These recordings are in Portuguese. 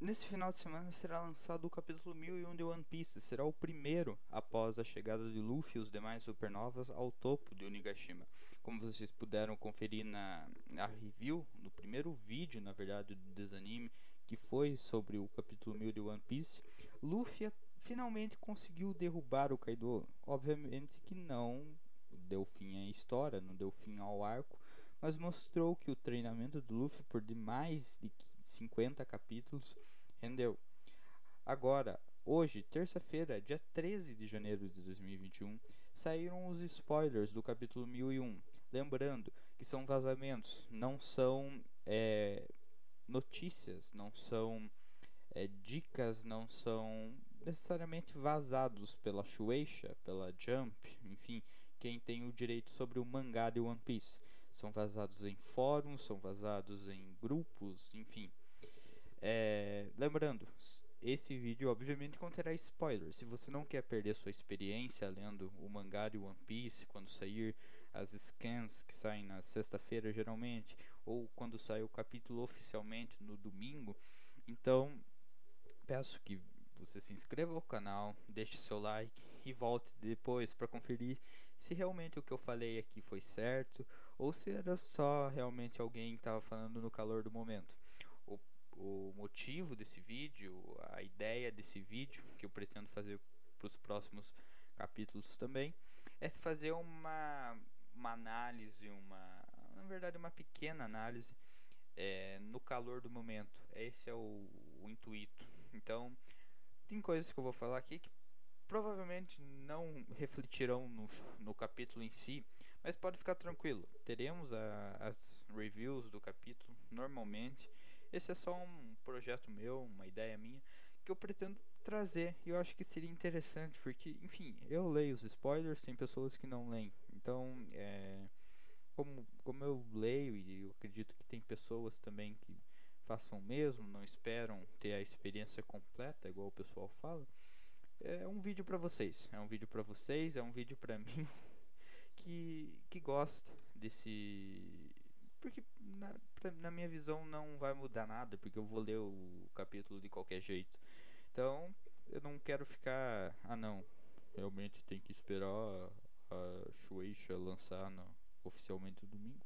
nesse final de semana será lançado o capítulo 1001 de One Piece. Será o primeiro após a chegada de Luffy e os demais supernovas ao topo de Onigashima. Como vocês puderam conferir na, review, no primeiro vídeo, na verdade, do desanime, que foi sobre o capítulo 1000 de One Piece, Luffy finalmente conseguiu derrubar o Kaido. Obviamente que não deu fim à história, não deu fim ao arco, mas mostrou que o treinamento do Luffy por mais de 50 capítulos rendeu. Agora, hoje, terça-feira, dia 13 de janeiro de 2021, saíram os spoilers do capítulo 1001. Lembrando que são vazamentos, não são é, notícias, não são é, dicas, não são necessariamente vazados pela Shueisha, pela Jump, enfim, quem tem o direito sobre o mangá de One Piece. São vazados em fóruns, são vazados em grupos, enfim. É, lembrando, esse vídeo obviamente conterá spoilers. Se você não quer perder sua experiência lendo o mangá de One Piece quando sair as scans que saem na sexta-feira geralmente, ou quando sair o capítulo oficialmente no domingo, então peço que você se inscreva ao canal, deixe seu like e volte depois para conferir se realmente o que eu falei aqui foi certo ou se era só realmente alguém que estava falando no calor do momento. O, motivo desse vídeo, a ideia desse vídeo que eu pretendo fazer para os próximos capítulos também, é fazer uma, uma análise, uma, na verdade, uma pequena análise é, no calor do momento. Esse é o, o intuito. Então, tem coisas que eu vou falar aqui que provavelmente não refletirão no, no capítulo em si, mas pode ficar tranquilo. Teremos a, as reviews do capítulo normalmente. Esse é só um projeto meu, uma ideia minha que eu pretendo trazer e eu acho que seria interessante porque, enfim, eu leio os spoilers, tem pessoas que não leem. Então, é, como, como eu leio e eu acredito que tem pessoas também que façam o mesmo, não esperam ter a experiência completa, igual o pessoal fala. É um vídeo para vocês, é um vídeo para vocês, é um vídeo para mim que que gosta desse porque na, pra, na minha visão não vai mudar nada, porque eu vou ler o capítulo de qualquer jeito. Então, eu não quero ficar, ah não, realmente tem que esperar a Shueisha lançar no, oficialmente no domingo.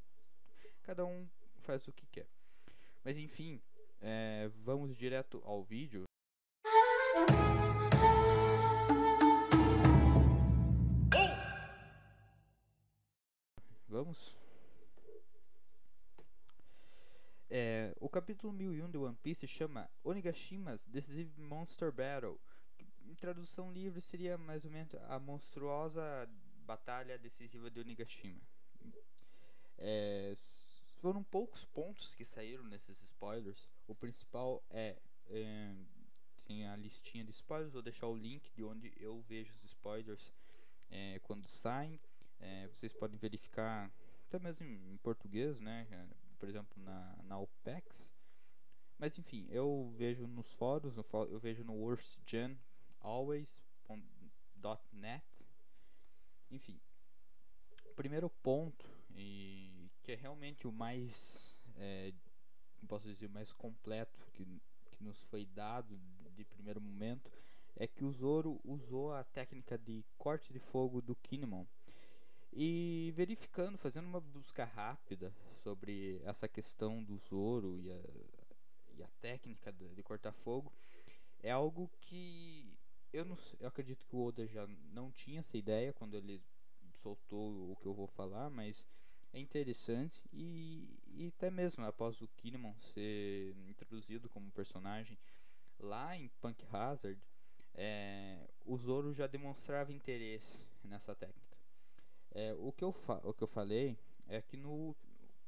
Cada um faz o que quer. Mas enfim, é, vamos direto ao vídeo. Vamos? É, o capítulo 1001 de One Piece chama Onigashima's Decisive Monster Battle. Em tradução livre seria mais ou menos a monstruosa batalha decisiva de Onigashima. É, foram poucos pontos que saíram nesses spoilers. O principal é, é, tem a listinha de spoilers. Vou deixar o link de onde eu vejo os spoilers é, quando saem. É, vocês podem verificar até mesmo em português, né? Por exemplo na, na OPEX. Mas enfim, eu vejo nos fóruns, eu vejo no worstgenalways.net. Enfim, o primeiro ponto e que é realmente o mais, é, posso dizer, mais completo que, que nos foi dado de primeiro momento, é que o Zoro usou a técnica de corte de fogo do Kinemon. E verificando, fazendo uma busca rápida sobre essa questão do Zoro e a, e a técnica de, cortar fogo, é algo que eu, não, eu acredito que o Oda já não tinha essa ideia quando ele soltou o que eu vou falar, mas é interessante e, e até mesmo após o Kinemon ser introduzido como personagem lá em Punk Hazard, é, o Zoro já demonstrava interesse nessa técnica. É, o, que eu o que eu falei é que no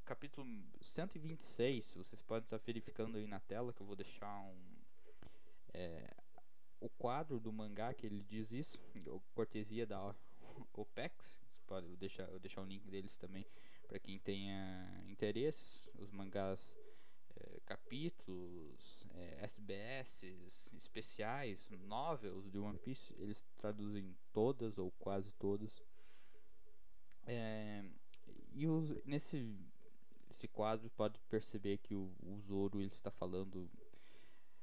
capítulo 126, vocês podem estar verificando aí na tela que eu vou deixar um é, o quadro do mangá que ele diz isso, cortesia da OPEX, pode deixar, eu deixar o link deles também para quem tenha interesse, os mangás é, capítulos, é, SBS especiais, novels de One Piece, eles traduzem todas ou quase todas. É, e nesse esse quadro pode perceber que o, o Zoro ele está falando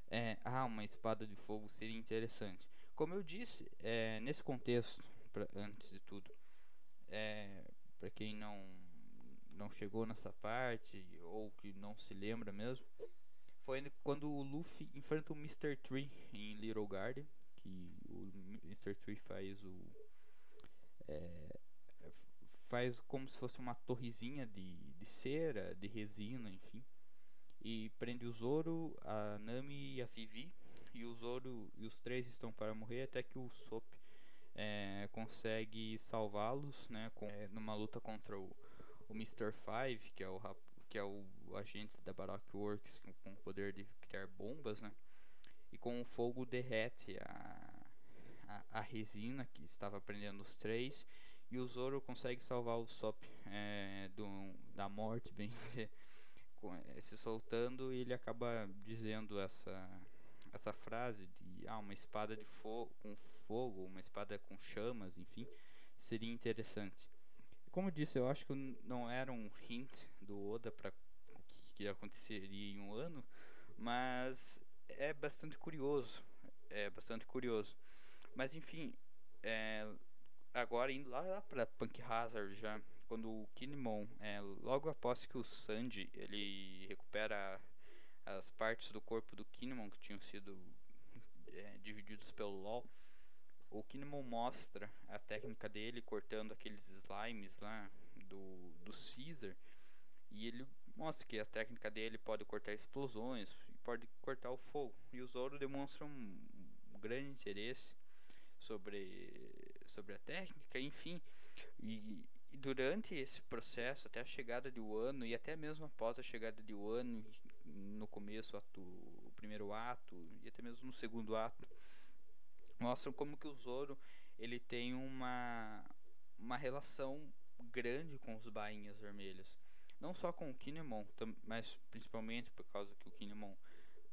é, ah, uma espada de fogo seria interessante. Como eu disse, é, nesse contexto, pra, antes de tudo, é, para quem não não chegou nessa parte ou que não se lembra mesmo, foi quando o Luffy enfrenta o Mr. Tree em Little Garden, que o Mr. Tree faz o é, faz como se fosse uma torrezinha de, de cera, de resina, enfim. E prende o Zoro, a Nami e a Vivi. E o Zoro e os três estão para morrer até que o Sop é, consegue salvá-los, né, com, é, numa luta contra o, o Mr. Five, que é o que é o agente da Baroque Works com, com o poder de criar bombas, né? E com o fogo derrete a, a, a resina que estava prendendo os três e o Zoro consegue salvar o Sop é, do, da morte, bem é, se soltando, e ele acaba dizendo essa essa frase de ah, uma espada de fogo com fogo, uma espada com chamas, enfim, seria interessante. Como eu disse, eu acho que não era um hint do Oda para o que aconteceria em um ano, mas é bastante curioso, é bastante curioso. Mas enfim, é, agora indo lá para Punk Hazard já, quando o Kinemon, é, logo após que o Sanji ele recupera as partes do corpo do Kinemon que tinham sido é, divididos pelo LoL, o Kinemon mostra a técnica dele cortando aqueles slimes lá do, do Caesar e ele mostra que a técnica dele pode cortar explosões e pode cortar o fogo. E o Zoro demonstra um grande interesse sobre sobre a técnica, enfim. E, e, durante esse processo, até a chegada de Wano e até mesmo após a chegada de Wano, no começo, ato, o primeiro ato e até mesmo no segundo ato, mostram como que o Zoro ele tem uma uma relação grande com os bainhas vermelhos. Não só com o Kinemon, mas principalmente por causa que o Kinemon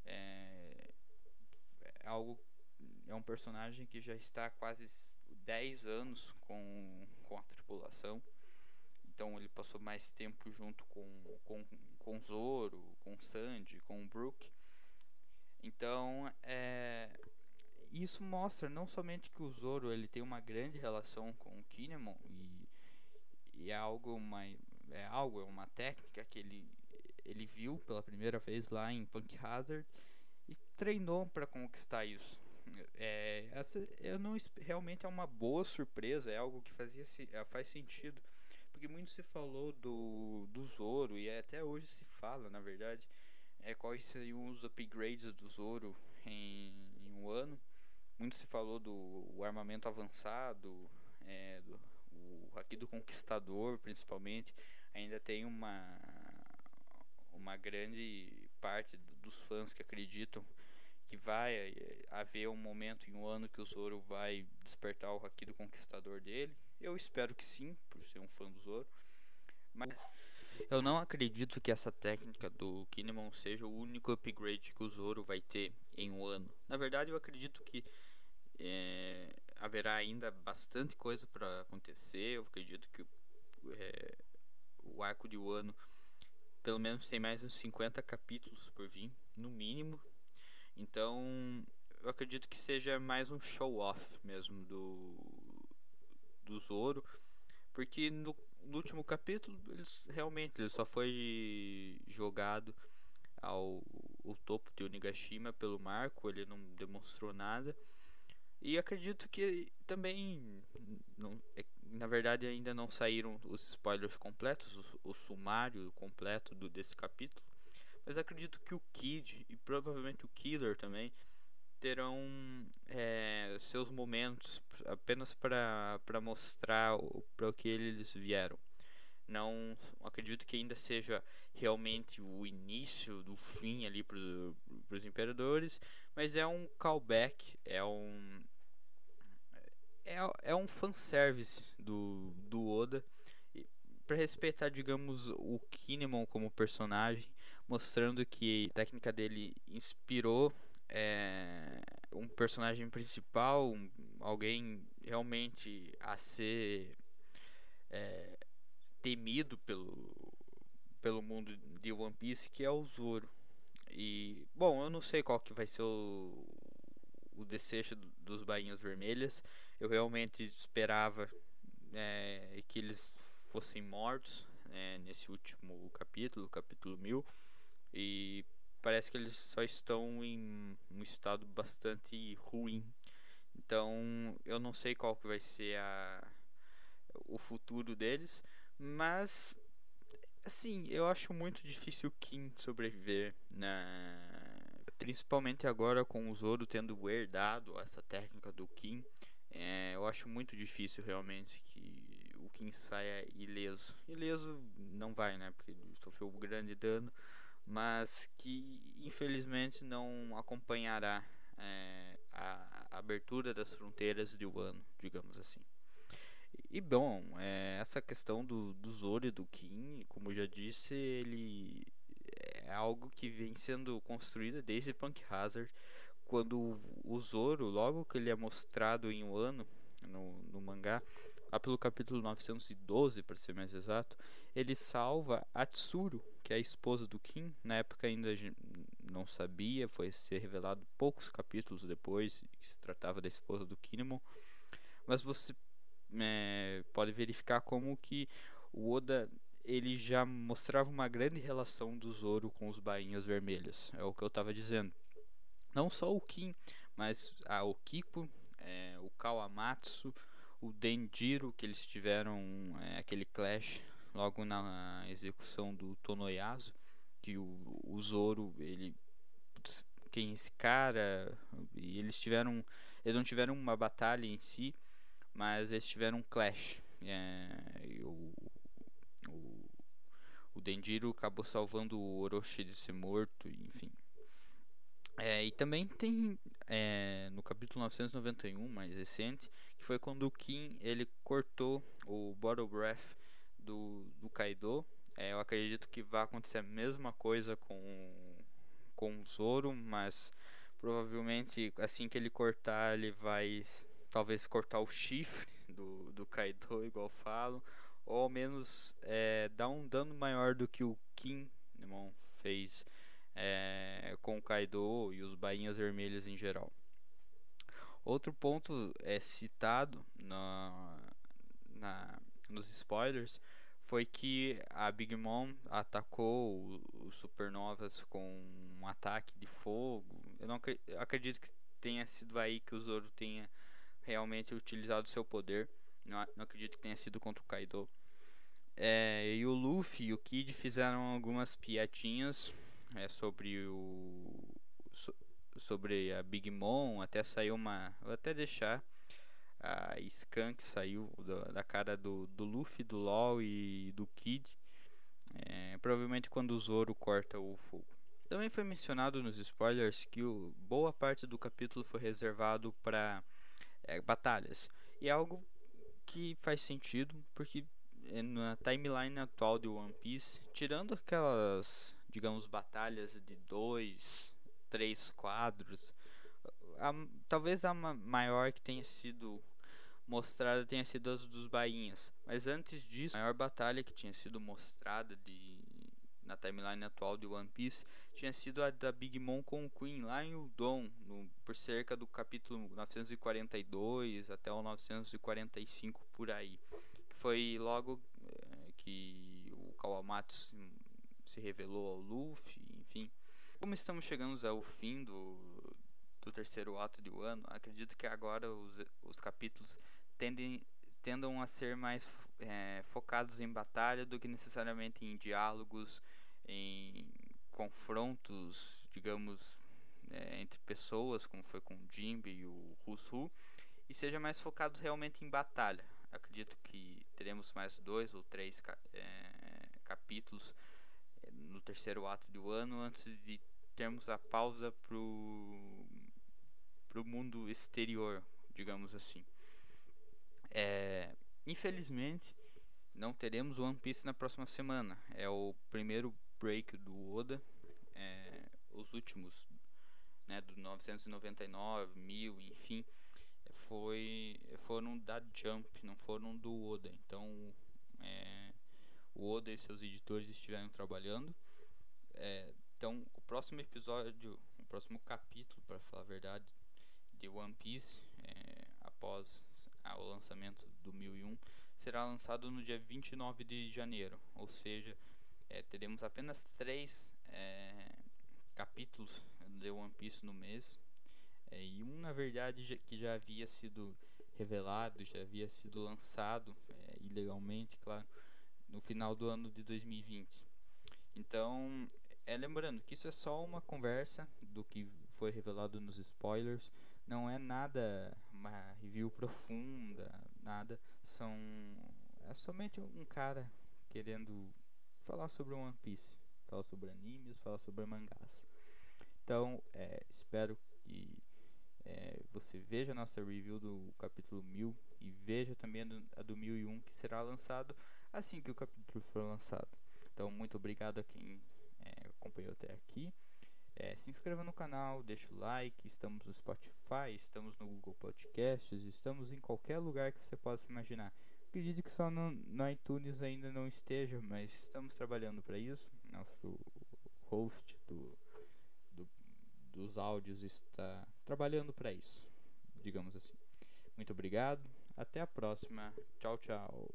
é, é algo é um personagem que já está quase 10 anos com, com a tripulação. Então ele passou mais tempo junto com, com, com Zoro, com Sandy, com Brook. Então é, isso mostra não somente que o Zoro ele tem uma grande relação com o Kinemon e, e é algo uma é algo é uma técnica que ele ele viu pela primeira vez lá em Punk Hazard e treinou para conquistar isso é, essa eu não realmente é uma boa surpresa, é algo que fazia é, faz sentido, porque muito se falou do do Zoro e até hoje se fala, na verdade, é quais seriam os upgrades do Zoro em, em um ano. Muito se falou do armamento avançado, é, do o aqui do Conquistador, principalmente, ainda tem uma uma grande parte dos fãs que acreditam que vai eh, haver um momento em um ano que o Zoro vai despertar o Haki do Conquistador dele. Eu espero que sim, por ser um fã do Zoro. Mas eu não acredito que essa técnica do Kinemon seja o único upgrade que o Zoro vai ter em um ano. Na verdade, eu acredito que é, haverá ainda bastante coisa para acontecer. Eu acredito que é, o arco de Wano pelo menos tem mais uns 50 capítulos por vir, no mínimo. Então, eu acredito que seja mais um show off mesmo do do Zoro, porque no, no último capítulo eles realmente ele só foi jogado ao topo de Onigashima pelo Marco, ele não demonstrou nada. E acredito que também não, é, na verdade ainda não saíram os spoilers completos, o, o sumário completo do, desse capítulo. Mas acredito que o Kid e provavelmente o Killer também terão é, seus momentos apenas para mostrar para o que eles vieram. Não acredito que ainda seja realmente o início do fim ali para os imperadores, mas é um callback, é um é, é um fanservice do, do Oda para respeitar, digamos, o Kinemon como personagem mostrando que a técnica dele inspirou é, um personagem principal, um, alguém realmente a ser é, temido pelo, pelo mundo de One Piece, que é o Zoro. E, bom, eu não sei qual que vai ser o, o desfecho dos Bainhas Vermelhas. Eu realmente esperava é, que eles fossem mortos é, nesse último capítulo, capítulo 1000. E parece que eles só estão em um estado bastante ruim. Então eu não sei qual que vai ser a, o futuro deles, mas assim, eu acho muito difícil o Kim sobreviver na principalmente agora com o Zoro tendo herdado essa técnica do Kim. É, eu acho muito difícil realmente que o Kim saia ileso. Ileso não vai, né? Porque ele sofreu um grande dano mas que infelizmente não acompanhará é, a, abertura das fronteiras de Wano, digamos assim. E bom, é, essa questão do, do Zoro e do Kim, como eu já disse, ele é algo que vem sendo construído desde Punk Hazard, quando o Zoro, logo que ele é mostrado em Wano, no, no mangá, lá pelo capítulo 912, para ser mais exato, ele salva a Tsuru, que é a esposa do Kim. Na época ainda não sabia, foi ser revelado poucos capítulos depois que se tratava da esposa do Kinemon. Mas você é, pode verificar como que o Oda ele já mostrava uma grande relação do Zoro com os bainhas vermelhos. É o que eu estava dizendo. Não só o Kim, mas a Okiko, é, o Kawamatsu, o Denjiro, que eles tiveram é, aquele clash logo na execução do Tonoyasu, que o, o Zoro, ele quem é esse cara, e eles tiveram eles não tiveram uma batalha em si, mas eles tiveram um clash. É, o, o, o Denjiro acabou salvando o Orochi de ser morto, enfim. É, e também tem é, no capítulo 991, mais recente, que foi quando o Kim ele cortou o Bottle Breath do, do Kaido. É, eu acredito que vai acontecer a mesma coisa com, com o Zoro, mas provavelmente assim que ele cortar, ele vai talvez cortar o chifre do, do Kaido, igual falo, ou ao menos é, dar um dano maior do que o Kim irmão, fez é, com o Kaido e os bainhas vermelhas em geral. Outro ponto é citado na, na, nos spoilers foi que a Big Mom atacou os supernovas com um ataque de fogo. Eu não eu acredito que tenha sido aí que o Zoro tenha realmente utilizado seu poder. Não, não acredito que tenha sido contra o Kaido. É, e o Luffy e o Kid fizeram algumas piadinhas é, sobre o so, sobre a Big Mom. Até saiu uma. Vou até deixar a scan que saiu da, da cara do, do Luffy, do LOL e do Kid. É, provavelmente quando o Zoro corta o fogo. Também foi mencionado nos spoilers que o, boa parte do capítulo foi reservado para é, batalhas. E é algo que faz sentido, porque é, na timeline atual de One Piece, tirando aquelas, digamos, batalhas de dois, três quadros, a, talvez a maior que tenha sido mostrada tenha sido as dos bainhas. Mas antes disso, a maior batalha que tinha sido mostrada de, na timeline atual de One Piece tinha sido a da Big Mom com o Queen lá em Udon, no, por cerca do capítulo 942 até o 945 por aí. Foi logo é, que o Kawamatsu se, revelou ao Luffy, enfim. Como estamos chegando ao fim do, do terceiro ato de ano, acredito que agora os, os capítulos tendem, tendam a ser mais é, focados em batalha do que necessariamente em diálogos, em confrontos, digamos, é, entre pessoas, como foi com o Jimbe e o Rusu, e seja mais focados realmente em batalha. Acredito que teremos mais dois ou três é, capítulos no terceiro ato do ano antes de termos a pausa pro pro mundo exterior, digamos assim. É, infelizmente, não teremos One Piece na próxima semana. É o primeiro break do Oda. É, os últimos, né, do 999, 1000, enfim, foi, foram da Jump, não foram do Oda. Então, o Oda e seus editores estiveram trabalhando. É, Então, o próximo episódio, o próximo capítulo, para falar a verdade, de One Piece, é, após o lançamento do 1001, será lançado no dia 29 de janeiro, ou seja, é, teremos apenas três é, capítulos de One Piece no mês, é, e um na verdade já, que já havia sido revelado, já havia sido lançado é, ilegalmente, claro, no final do ano de 2020. Então, é lembrando que isso é só uma conversa do que foi revelado nos spoilers, não é nada uma review profunda, nada, são é somente um cara querendo falar sobre One Piece, falar sobre animes, falar sobre mangás. Então, é, espero que é, você veja a nossa review do capítulo 1000 e veja também a do, a do 1001 que será lançado assim que o capítulo for lançado. Então, muito obrigado a quem é, acompanhou até aqui. É, se inscreva no canal, deixa o like. Estamos no Spotify, estamos no Google Podcasts, estamos em qualquer lugar que você possa imaginar. Acredito que só no, no iTunes ainda não esteja, mas estamos trabalhando para isso. Nosso host do, do, dos áudios está trabalhando para isso, digamos assim. Muito obrigado, até a próxima. Tchau, tchau.